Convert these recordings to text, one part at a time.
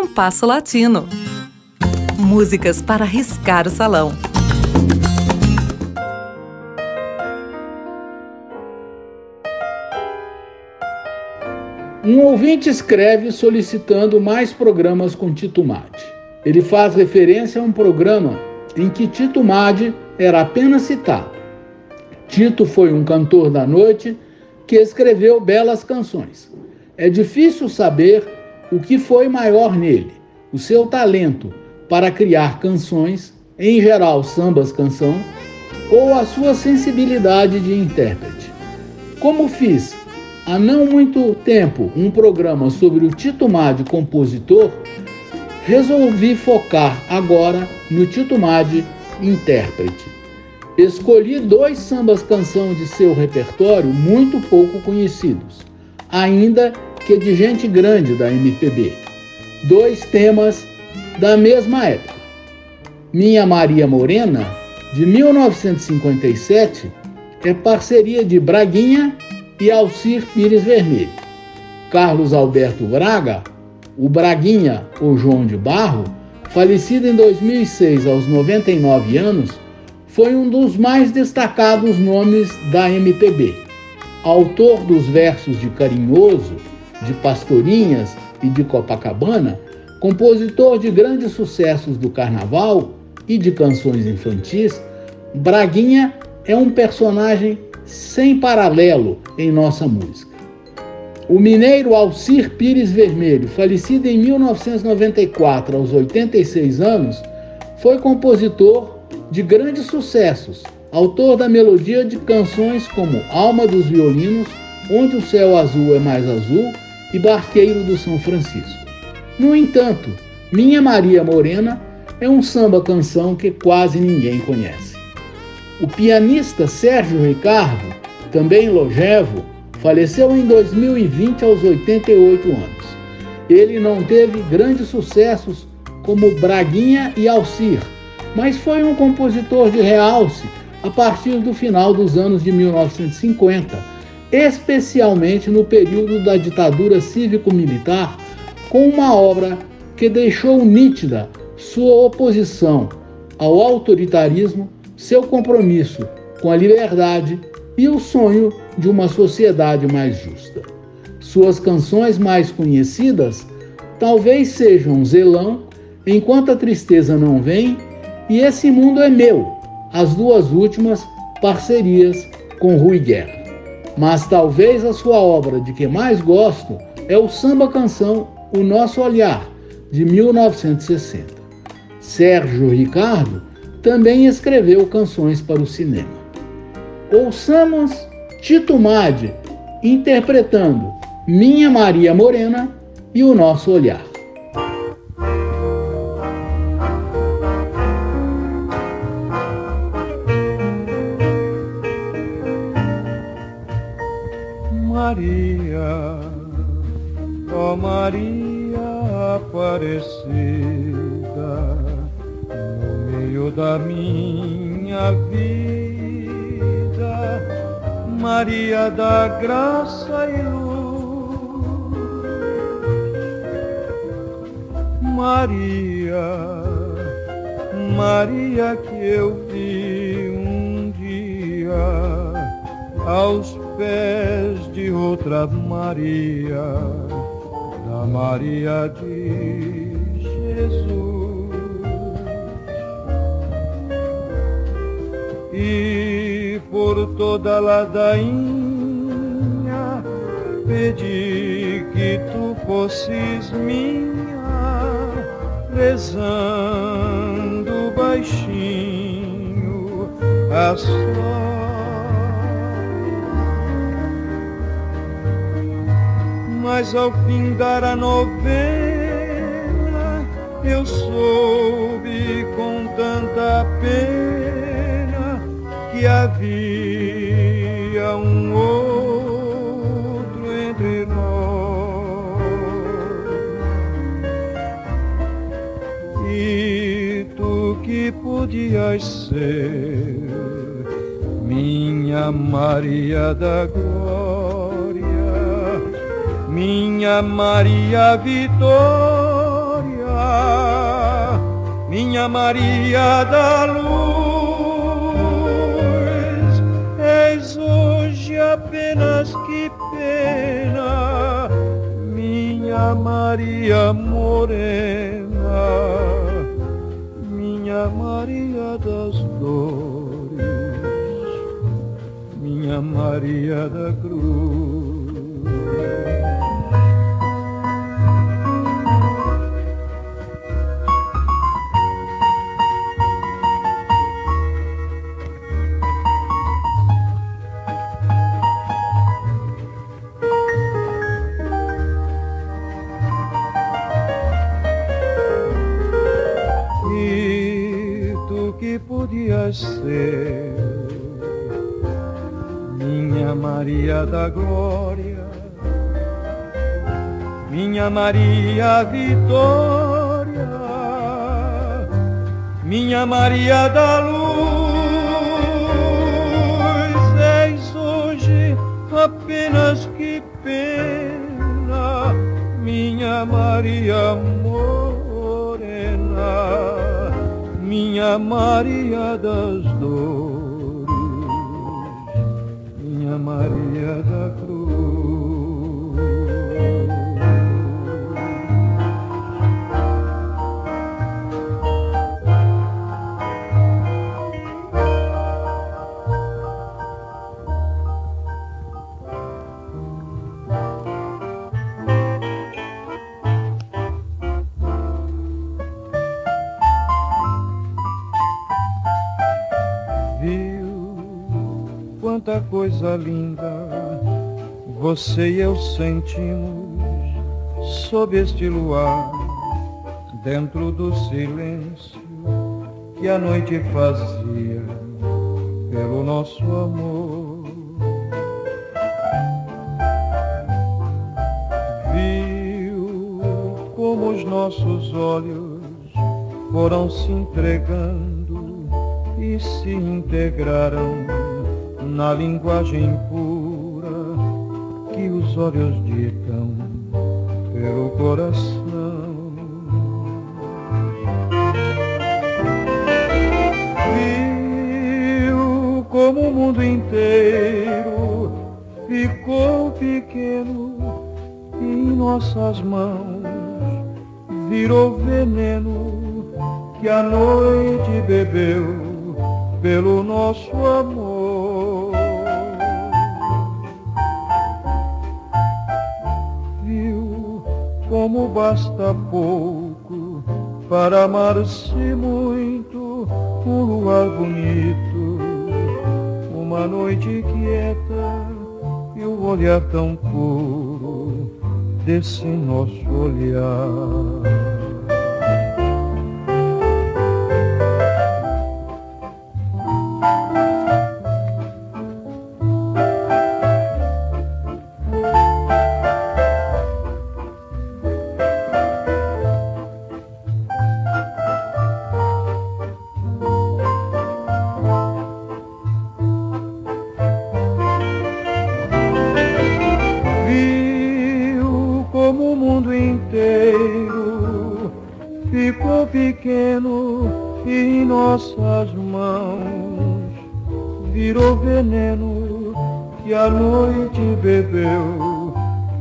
Compasso Latino. Músicas para riscar o salão. Um ouvinte escreve solicitando mais programas com Tito Madi. Ele faz referência a um programa em que Tito Madi era apenas citado. Tito foi um cantor da noite que escreveu belas canções. É difícil saber o que foi maior nele: o seu talento para criar canções, em geral sambas canção, ou a sua sensibilidade de intérprete. Como fiz há não muito tempo um programa sobre o Tito Madi compositor, resolvi focar agora no Tito Madi intérprete. Escolhi dois sambas canção de seu repertório muito pouco conhecidos, ainda que de gente grande da MPB. Dois temas da mesma época. Minha Maria Morena, de 1957, é parceria de Braguinha e Alcir Pires Vermelho. Carlos Alberto Braga, o Braguinha ou João de Barro, falecido em 2006 aos 99 anos, foi um dos mais destacados nomes da MPB. Autor dos versos de Carinhoso, de Pastorinhas e de Copacabana, compositor de grandes sucessos do carnaval e de canções infantis, Braguinha é um personagem sem paralelo em nossa música. O mineiro Alcir Pires Vermelho, falecido em 1994 aos 86 anos, foi compositor de grandes sucessos, autor da melodia de canções como Alma dos Violinos, Onde o Céu Azul é Mais Azul e Barqueiro do São Francisco. No entanto, Minha Maria Morena é um samba-canção que quase ninguém conhece. O pianista Sérgio Ricardo, também longevo, faleceu em 2020 aos 88 anos. Ele não teve grandes sucessos como Braguinha e Alcir, mas foi um compositor de realce a partir do final dos anos de 1950 especialmente no período da ditadura cívico-militar, com uma obra que deixou nítida sua oposição ao autoritarismo, seu compromisso com a liberdade e o sonho de uma sociedade mais justa. Suas canções mais conhecidas talvez sejam Zelão, Enquanto a Tristeza Não Vem e Esse Mundo é Meu, as duas últimas parcerias com Rui Guerra mas talvez a sua obra de que mais gosto é o samba canção O Nosso Olhar, de 1960. Sérgio Ricardo também escreveu canções para o cinema. Ouçamos Tito Madi interpretando Minha Maria Morena e O Nosso Olhar. Maria Aparecida, no meio da minha vida, Maria da graça e luz, Maria, Maria que eu vi um dia aos pés de outra Maria, Maria de Jesus. E por toda ladainha pedi que tu fosses minha, rezando baixinho a sua mas ao findar a novena eu soube com tanta pena que havia um outro entre nós. E tu que podias ser minha Maria da Glória minha Maria Vitória, minha Maria da luz, és hoje apenas que pena, minha Maria morena, minha Maria das dores, minha Maria da cruz. Ser. Minha Maria da Glória, minha Maria Vitória, minha Maria da Luz, és hoje apenas que pena, minha Maria Morena minha Maria das dores, minha Maria da cruz. Coisa linda você e eu sentimos sob este luar, dentro do silêncio que a noite fazia pelo nosso amor. Viu como os nossos olhos foram se entregando e se integraram na linguagem pura que os olhos ditam pelo coração. Viu como o mundo inteiro ficou pequeno em nossas mãos virou veneno que a noite bebeu pelo nosso amor. Como basta pouco para amar-se muito um luar bonito, uma noite quieta e o um olhar tão puro desse nosso olhar. em nossas mãos virou veneno que a noite bebeu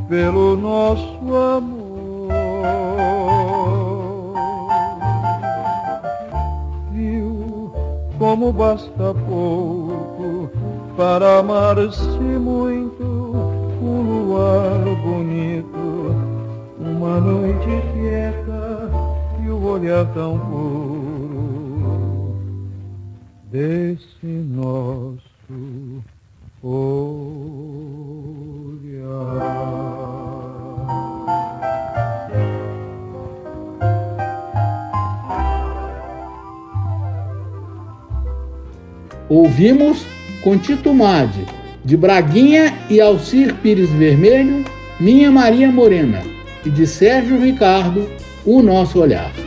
pelo nosso amor. Viu como basta pouco para amar-se muito, um luar bonito, uma noite quieta e o olhar tão puro Ouvimos com Tito Madi, de Braguinha e Alcir Pires Vermelho, Minha Maria Morena, e de Sérgio Ricardo, O Nosso Olhar.